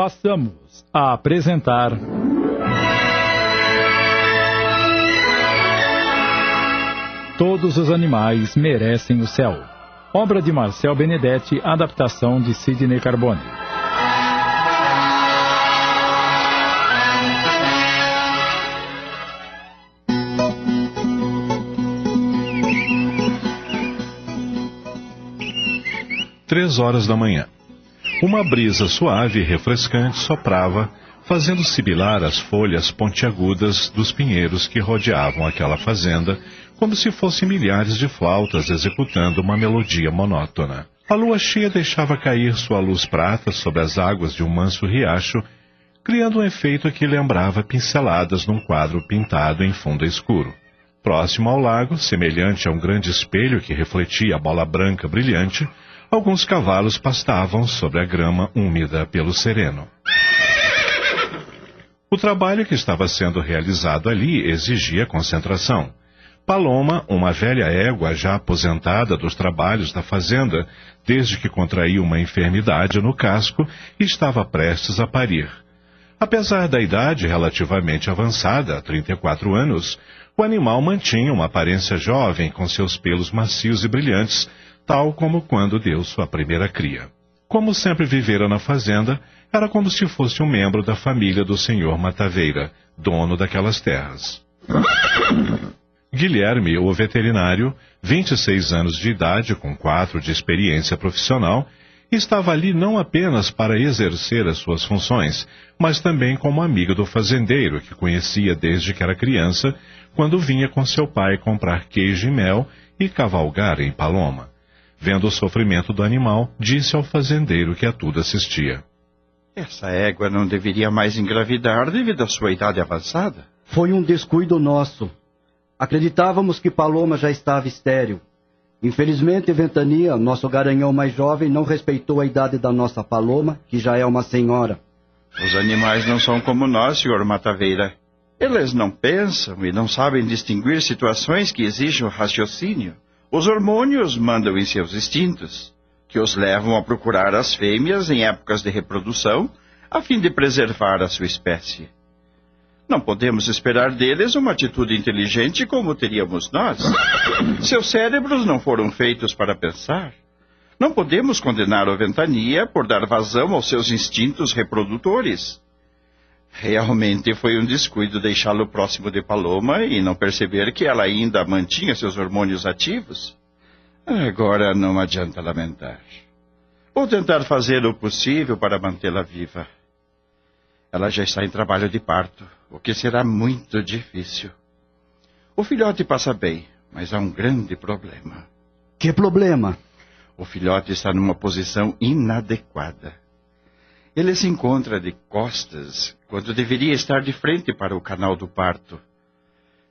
passamos a apresentar. Todos os animais merecem o céu. Obra de Marcel Benedetti, adaptação de Sidney Carbone. Três horas da manhã. Uma brisa suave e refrescante soprava, fazendo sibilar as folhas pontiagudas dos pinheiros que rodeavam aquela fazenda, como se fossem milhares de flautas executando uma melodia monótona. A lua cheia deixava cair sua luz prata sobre as águas de um manso riacho, criando um efeito que lembrava pinceladas num quadro pintado em fundo escuro. Próximo ao lago, semelhante a um grande espelho que refletia a bola branca brilhante, alguns cavalos pastavam sobre a grama úmida pelo sereno. O trabalho que estava sendo realizado ali exigia concentração. Paloma, uma velha égua já aposentada dos trabalhos da fazenda, desde que contraiu uma enfermidade no casco, estava prestes a parir. Apesar da idade relativamente avançada, 34 anos, o animal mantinha uma aparência jovem com seus pelos macios e brilhantes, tal como quando deu sua primeira cria. Como sempre vivera na fazenda, era como se fosse um membro da família do senhor Mataveira, dono daquelas terras. Guilherme, o veterinário, 26 anos de idade, com quatro de experiência profissional, estava ali não apenas para exercer as suas funções, mas também como amigo do fazendeiro, que conhecia desde que era criança, quando vinha com seu pai comprar queijo e mel e cavalgar em Paloma. Vendo o sofrimento do animal, disse ao fazendeiro que a tudo assistia. Essa égua não deveria mais engravidar devido à sua idade avançada. Foi um descuido nosso. Acreditávamos que Paloma já estava estéril. Infelizmente, Ventania, nosso garanhão mais jovem, não respeitou a idade da nossa Paloma, que já é uma senhora. Os animais não são como nós, senhor Mataveira. Eles não pensam e não sabem distinguir situações que exigem raciocínio. Os hormônios mandam em seus instintos, que os levam a procurar as fêmeas em épocas de reprodução, a fim de preservar a sua espécie. Não podemos esperar deles uma atitude inteligente como teríamos nós. Seus cérebros não foram feitos para pensar. Não podemos condenar a ventania por dar vazão aos seus instintos reprodutores. Realmente foi um descuido deixá-lo próximo de Paloma e não perceber que ela ainda mantinha seus hormônios ativos. Agora não adianta lamentar. Vou tentar fazer o possível para mantê-la viva. Ela já está em trabalho de parto, o que será muito difícil. O filhote passa bem, mas há um grande problema. Que problema? O filhote está numa posição inadequada. Ele se encontra de costas quando deveria estar de frente para o canal do parto.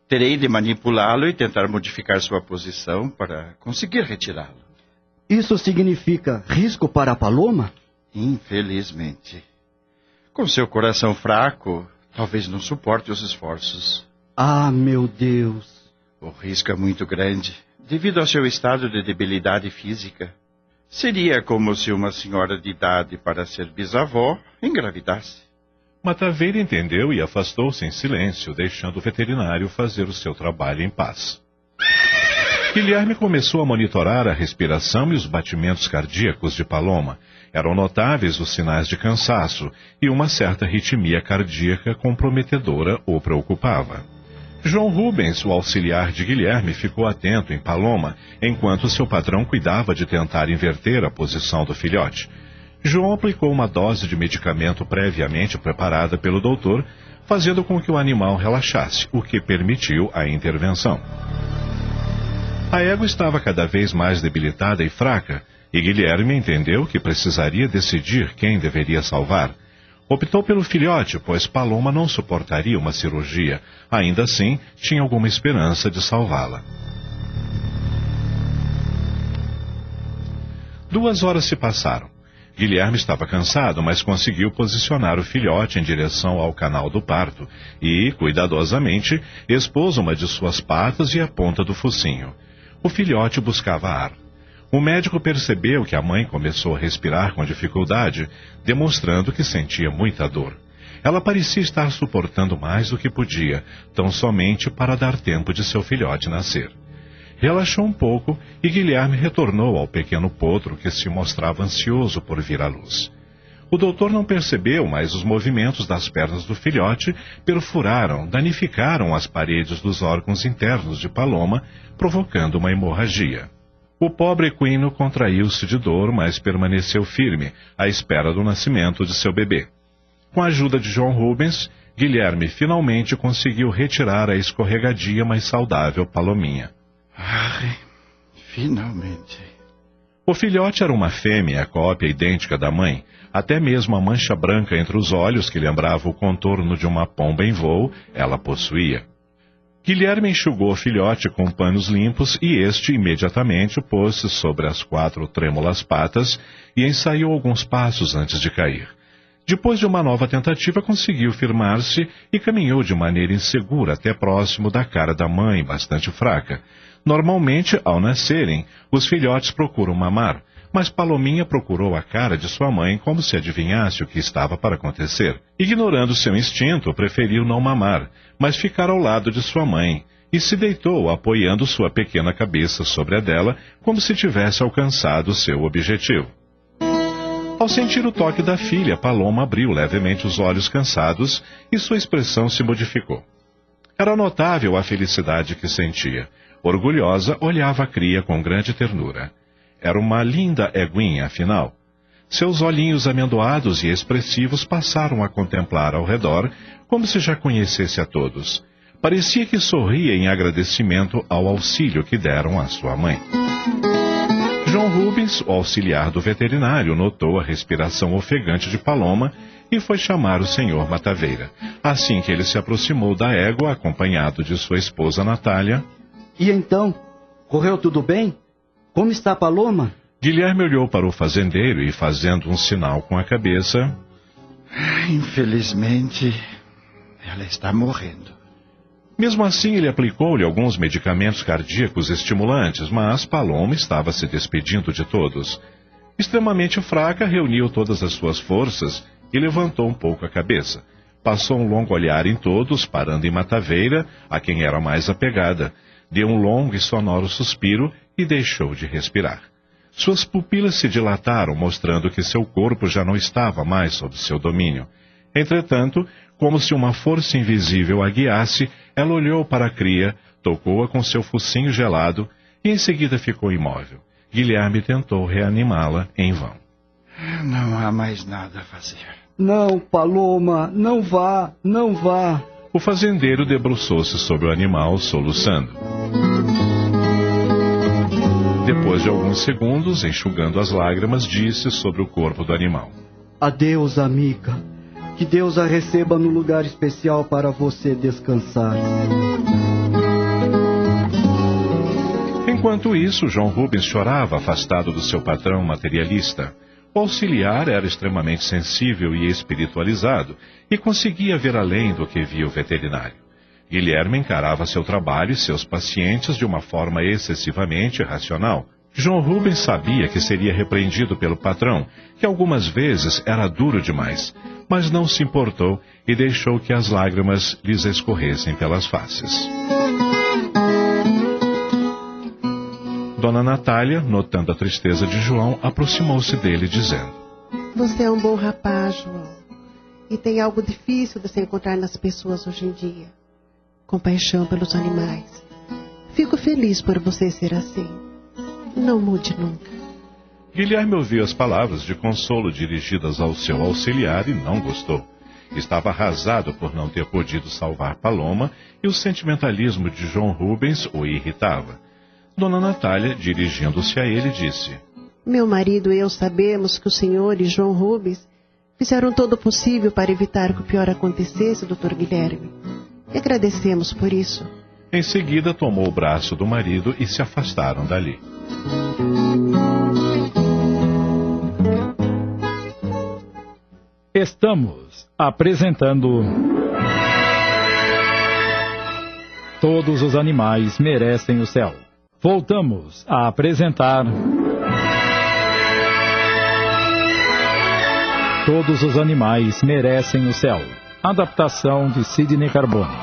Terei de manipulá-lo e tentar modificar sua posição para conseguir retirá-lo. Isso significa risco para a Paloma? Infelizmente. Com seu coração fraco, talvez não suporte os esforços. Ah, meu Deus! O risco é muito grande, devido ao seu estado de debilidade física. Seria como se uma senhora de idade para ser bisavó engravidasse. Mataveira entendeu e afastou-se em silêncio, deixando o veterinário fazer o seu trabalho em paz. Guilherme começou a monitorar a respiração e os batimentos cardíacos de Paloma. Eram notáveis os sinais de cansaço e uma certa ritmia cardíaca comprometedora o preocupava. João Rubens, o auxiliar de Guilherme, ficou atento em Paloma, enquanto seu patrão cuidava de tentar inverter a posição do filhote. João aplicou uma dose de medicamento previamente preparada pelo doutor, fazendo com que o animal relaxasse, o que permitiu a intervenção. A égua estava cada vez mais debilitada e fraca, e Guilherme entendeu que precisaria decidir quem deveria salvar. Optou pelo filhote, pois Paloma não suportaria uma cirurgia. Ainda assim, tinha alguma esperança de salvá-la. Duas horas se passaram. Guilherme estava cansado, mas conseguiu posicionar o filhote em direção ao canal do parto e, cuidadosamente, expôs uma de suas patas e a ponta do focinho. O filhote buscava ar. O médico percebeu que a mãe começou a respirar com dificuldade, demonstrando que sentia muita dor. Ela parecia estar suportando mais do que podia, tão somente para dar tempo de seu filhote nascer. Relaxou um pouco e Guilherme retornou ao pequeno potro que se mostrava ansioso por vir à luz. O doutor não percebeu, mas os movimentos das pernas do filhote perfuraram, danificaram as paredes dos órgãos internos de Paloma, provocando uma hemorragia. O pobre equino contraiu-se de dor, mas permaneceu firme, à espera do nascimento de seu bebê. Com a ajuda de John Rubens, Guilherme finalmente conseguiu retirar a escorregadia mais saudável Palominha. Ai, finalmente. O filhote era uma fêmea, cópia idêntica da mãe. Até mesmo a mancha branca entre os olhos, que lembrava o contorno de uma pomba em voo, ela possuía. Guilherme enxugou o filhote com panos limpos e este imediatamente pôs-se sobre as quatro trêmulas patas e ensaiou alguns passos antes de cair. Depois de uma nova tentativa, conseguiu firmar-se e caminhou de maneira insegura até próximo da cara da mãe, bastante fraca. Normalmente, ao nascerem, os filhotes procuram mamar, mas Palominha procurou a cara de sua mãe como se adivinhasse o que estava para acontecer. Ignorando seu instinto, preferiu não mamar, mas ficar ao lado de sua mãe, e se deitou apoiando sua pequena cabeça sobre a dela, como se tivesse alcançado seu objetivo. Ao sentir o toque da filha, Paloma abriu levemente os olhos cansados e sua expressão se modificou. Era notável a felicidade que sentia. Orgulhosa, olhava a cria com grande ternura. Era uma linda eguinha, afinal. Seus olhinhos amendoados e expressivos passaram a contemplar ao redor, como se já conhecesse a todos. Parecia que sorria em agradecimento ao auxílio que deram à sua mãe. João Rubens, o auxiliar do veterinário, notou a respiração ofegante de Paloma e foi chamar o senhor Mataveira. Assim que ele se aproximou da égua, acompanhado de sua esposa Natália. E então? Correu tudo bem? Como está a Paloma? Guilherme olhou para o fazendeiro e, fazendo um sinal com a cabeça. Infelizmente, ela está morrendo. Mesmo assim, ele aplicou-lhe alguns medicamentos cardíacos estimulantes, mas Paloma estava se despedindo de todos. Extremamente fraca, reuniu todas as suas forças e levantou um pouco a cabeça. Passou um longo olhar em todos, parando em Mataveira, a quem era mais apegada. Deu um longo e sonoro suspiro e deixou de respirar. Suas pupilas se dilataram, mostrando que seu corpo já não estava mais sob seu domínio. Entretanto, como se uma força invisível a guiasse, ela olhou para a cria, tocou-a com seu focinho gelado e em seguida ficou imóvel. Guilherme tentou reanimá-la em vão. Não há mais nada a fazer. Não, Paloma, não vá, não vá. O fazendeiro debruçou-se sobre o animal, soluçando. Depois de alguns segundos, enxugando as lágrimas, disse sobre o corpo do animal: Adeus, amiga. Que Deus a receba no lugar especial para você descansar. Enquanto isso, João Rubens chorava afastado do seu patrão materialista. O auxiliar era extremamente sensível e espiritualizado e conseguia ver além do que via o veterinário. Guilherme encarava seu trabalho e seus pacientes de uma forma excessivamente racional. João Rubens sabia que seria repreendido pelo patrão, que algumas vezes era duro demais, mas não se importou e deixou que as lágrimas lhes escorressem pelas faces. Dona Natália, notando a tristeza de João, aproximou-se dele, dizendo: Você é um bom rapaz, João, e tem algo difícil de se encontrar nas pessoas hoje em dia compaixão pelos animais. Fico feliz por você ser assim. Não mude nunca. Guilherme ouviu as palavras de consolo dirigidas ao seu auxiliar e não gostou. Estava arrasado por não ter podido salvar Paloma e o sentimentalismo de João Rubens o irritava. Dona Natália, dirigindo-se a ele, disse: Meu marido e eu sabemos que o senhor e João Rubens fizeram todo o possível para evitar que o pior acontecesse, doutor Guilherme e agradecemos por isso. Em seguida, tomou o braço do marido e se afastaram dali. Estamos apresentando. Todos os animais merecem o céu. Voltamos a apresentar. Todos os animais merecem o céu Adaptação de Sidney Carbone.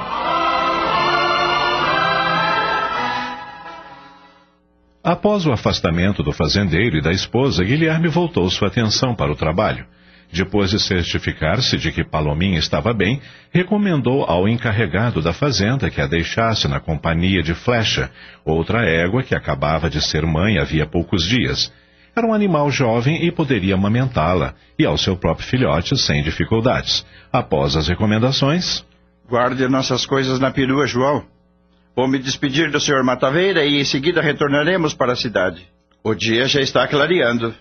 Após o afastamento do fazendeiro e da esposa, Guilherme voltou sua atenção para o trabalho. Depois de certificar-se de que Palominha estava bem, recomendou ao encarregado da fazenda que a deixasse na companhia de Flecha, outra égua que acabava de ser mãe havia poucos dias. Era um animal jovem e poderia amamentá-la, e ao seu próprio filhote sem dificuldades. Após as recomendações. Guarde nossas coisas na perua, João. Vou me despedir do senhor Mataveira e em seguida retornaremos para a cidade. O dia já está clareando.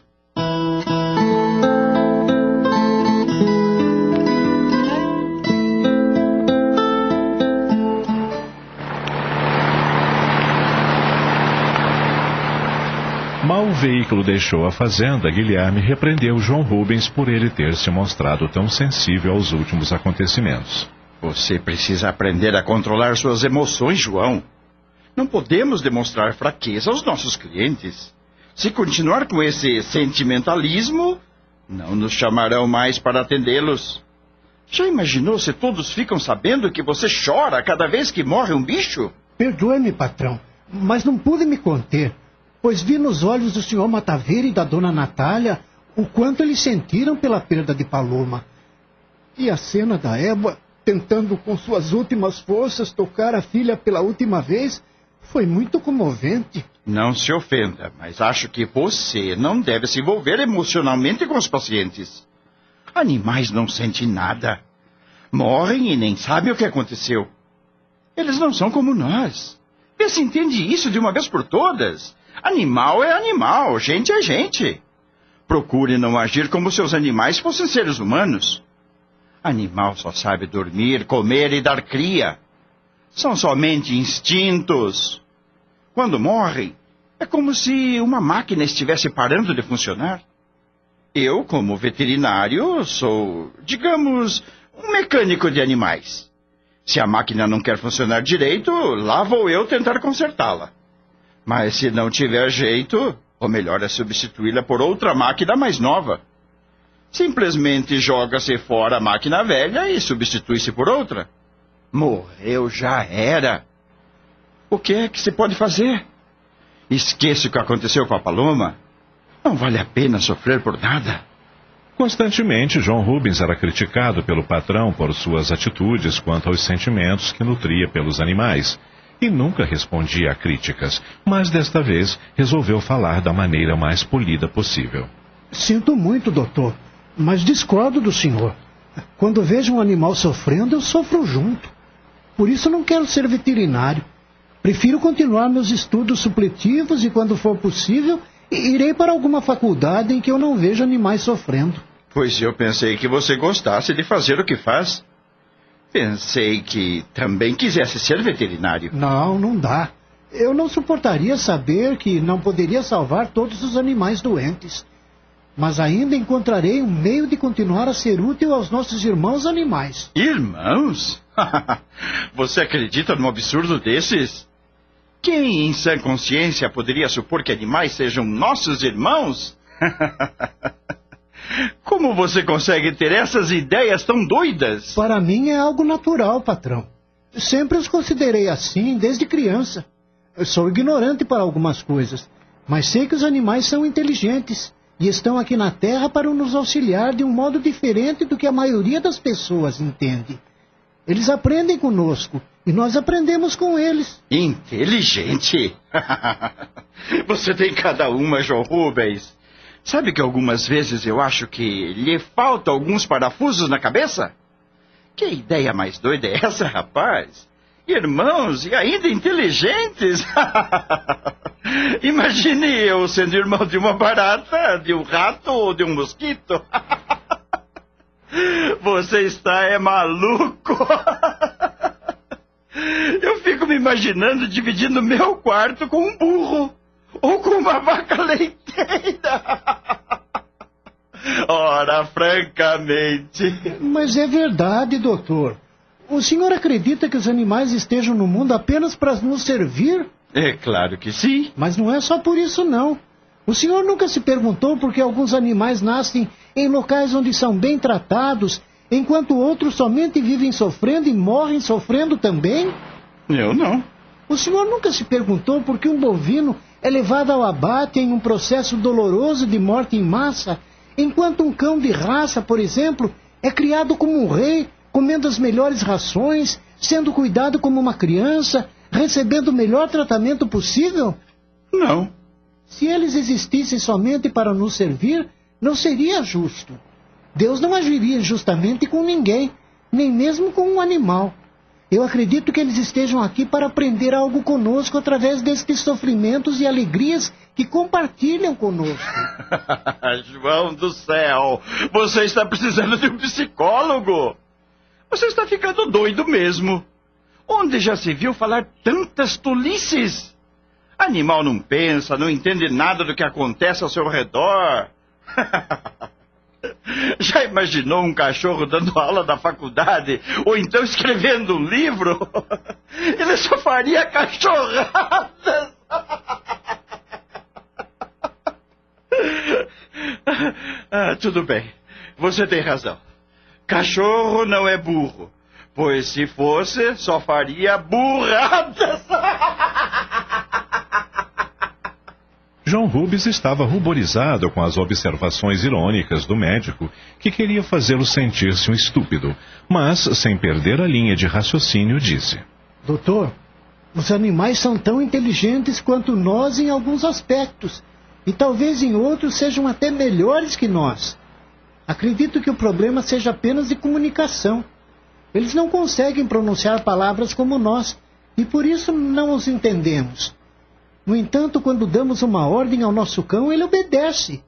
Veículo deixou a fazenda, Guilherme repreendeu João Rubens por ele ter se mostrado tão sensível aos últimos acontecimentos. Você precisa aprender a controlar suas emoções, João. Não podemos demonstrar fraqueza aos nossos clientes. Se continuar com esse sentimentalismo, não nos chamarão mais para atendê-los. Já imaginou se todos ficam sabendo que você chora cada vez que morre um bicho? Perdoe-me, patrão, mas não pude me conter pois vi nos olhos do senhor Mataveira e da dona Natália o quanto eles sentiram pela perda de Paloma. E a cena da égua tentando com suas últimas forças tocar a filha pela última vez foi muito comovente. Não se ofenda, mas acho que você não deve se envolver emocionalmente com os pacientes. Animais não sentem nada. Morrem e nem sabem o que aconteceu. Eles não são como nós. Vê se entende isso de uma vez por todas. Animal é animal, gente é gente. Procure não agir como seus animais fossem seres humanos. Animal só sabe dormir, comer e dar cria. São somente instintos. Quando morrem, é como se uma máquina estivesse parando de funcionar. Eu, como veterinário, sou, digamos, um mecânico de animais. Se a máquina não quer funcionar direito, lá vou eu tentar consertá-la. Mas se não tiver jeito, o melhor é substituí-la por outra máquina mais nova. Simplesmente joga-se fora a máquina velha e substitui-se por outra. Morreu já era. O que é que se pode fazer? Esqueça o que aconteceu com a Paloma. Não vale a pena sofrer por nada. Constantemente, João Rubens era criticado pelo patrão por suas atitudes quanto aos sentimentos que nutria pelos animais e nunca respondia a críticas, mas desta vez resolveu falar da maneira mais polida possível. Sinto muito, doutor, mas discordo do senhor. Quando vejo um animal sofrendo, eu sofro junto. Por isso não quero ser veterinário. Prefiro continuar meus estudos supletivos e, quando for possível, irei para alguma faculdade em que eu não veja animais sofrendo. Pois eu pensei que você gostasse de fazer o que faz. Pensei que também quisesse ser veterinário. Não, não dá. Eu não suportaria saber que não poderia salvar todos os animais doentes. Mas ainda encontrarei um meio de continuar a ser útil aos nossos irmãos animais. Irmãos? Você acredita num absurdo desses? Quem em sã consciência poderia supor que animais sejam nossos irmãos? Como você consegue ter essas ideias tão doidas? Para mim é algo natural, patrão. Sempre os considerei assim desde criança. Eu sou ignorante para algumas coisas, mas sei que os animais são inteligentes e estão aqui na Terra para nos auxiliar de um modo diferente do que a maioria das pessoas entende. Eles aprendem conosco e nós aprendemos com eles. Inteligente? Você tem cada uma, João Rubens. Sabe que algumas vezes eu acho que lhe faltam alguns parafusos na cabeça? Que ideia mais doida é essa, rapaz? Irmãos e ainda inteligentes? Imagine eu sendo irmão de uma barata, de um rato ou de um mosquito. Você está é maluco. Eu fico me imaginando dividindo meu quarto com um burro ou com uma vaca leiteira. Ora, francamente. Mas é verdade, doutor. O senhor acredita que os animais estejam no mundo apenas para nos servir? É claro que sim. Mas não é só por isso, não. O senhor nunca se perguntou por que alguns animais nascem em locais onde são bem tratados, enquanto outros somente vivem sofrendo e morrem sofrendo também? Eu não. O senhor nunca se perguntou por que um bovino é levado ao abate em um processo doloroso de morte em massa, enquanto um cão de raça, por exemplo, é criado como um rei, comendo as melhores rações, sendo cuidado como uma criança, recebendo o melhor tratamento possível? Não. Se eles existissem somente para nos servir, não seria justo. Deus não agiria injustamente com ninguém, nem mesmo com um animal. Eu acredito que eles estejam aqui para aprender algo conosco através destes sofrimentos e alegrias que compartilham conosco. João do céu, você está precisando de um psicólogo. Você está ficando doido mesmo. Onde já se viu falar tantas tolices? Animal não pensa, não entende nada do que acontece ao seu redor. Já imaginou um cachorro dando aula da faculdade ou então escrevendo um livro? Ele só faria cachorradas. Ah, tudo bem. Você tem razão. Cachorro não é burro. Pois se fosse, só faria burradas. João Rubens estava ruborizado com as observações irônicas do médico, que queria fazê-lo sentir-se um estúpido, mas, sem perder a linha de raciocínio, disse: Doutor, os animais são tão inteligentes quanto nós em alguns aspectos, e talvez em outros sejam até melhores que nós. Acredito que o problema seja apenas de comunicação. Eles não conseguem pronunciar palavras como nós, e por isso não os entendemos. No entanto, quando damos uma ordem ao nosso cão, ele obedece.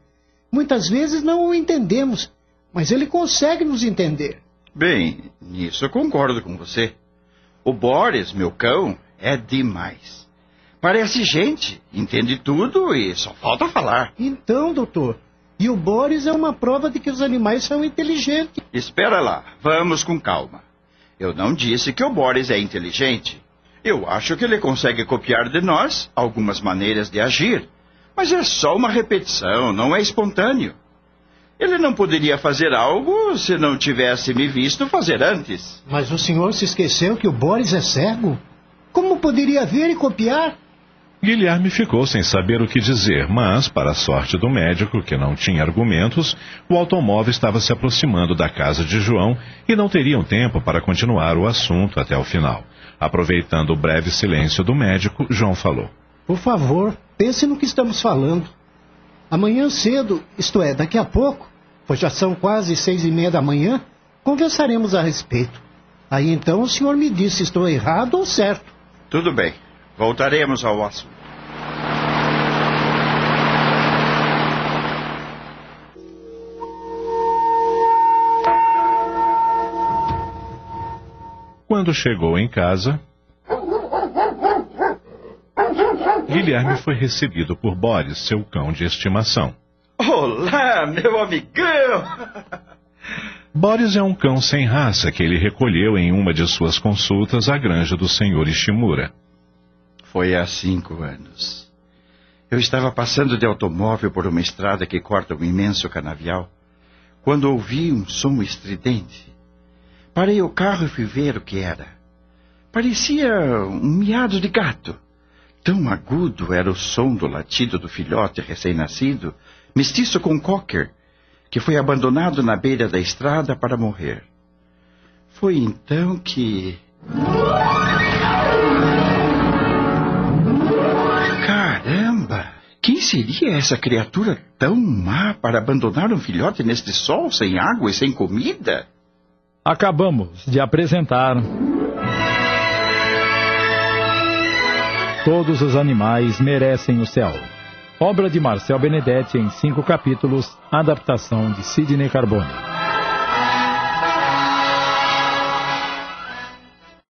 Muitas vezes não o entendemos, mas ele consegue nos entender. Bem, nisso eu concordo com você. O Boris, meu cão, é demais. Parece gente, entende tudo e só falta falar. Então, doutor, e o Boris é uma prova de que os animais são inteligentes. Espera lá, vamos com calma. Eu não disse que o Boris é inteligente. Eu acho que ele consegue copiar de nós algumas maneiras de agir, mas é só uma repetição, não é espontâneo. Ele não poderia fazer algo se não tivesse me visto fazer antes. Mas o senhor se esqueceu que o Boris é cego? Como poderia ver e copiar? Guilherme ficou sem saber o que dizer, mas, para a sorte do médico, que não tinha argumentos, o automóvel estava se aproximando da casa de João e não teriam tempo para continuar o assunto até o final. Aproveitando o breve silêncio do médico, João falou: Por favor, pense no que estamos falando. Amanhã cedo, isto é, daqui a pouco, pois já são quase seis e meia da manhã, conversaremos a respeito. Aí então o senhor me diz se estou errado ou certo. Tudo bem. Voltaremos ao assunto. Quando chegou em casa, Guilherme foi recebido por Boris, seu cão de estimação. Olá, meu amigão! Boris é um cão sem raça que ele recolheu em uma de suas consultas à granja do senhor Ishimura. Foi há cinco anos. Eu estava passando de automóvel por uma estrada que corta um imenso canavial, quando ouvi um som estridente. Parei o carro e fui ver o que era. Parecia um miado de gato. Tão agudo era o som do latido do filhote recém-nascido, mestiço com cocker, que foi abandonado na beira da estrada para morrer. Foi então que. Seria essa criatura tão má para abandonar um filhote neste sol, sem água e sem comida? Acabamos de apresentar. Todos os animais merecem o céu. Obra de Marcel Benedetti em cinco capítulos, adaptação de Sidney Carbone.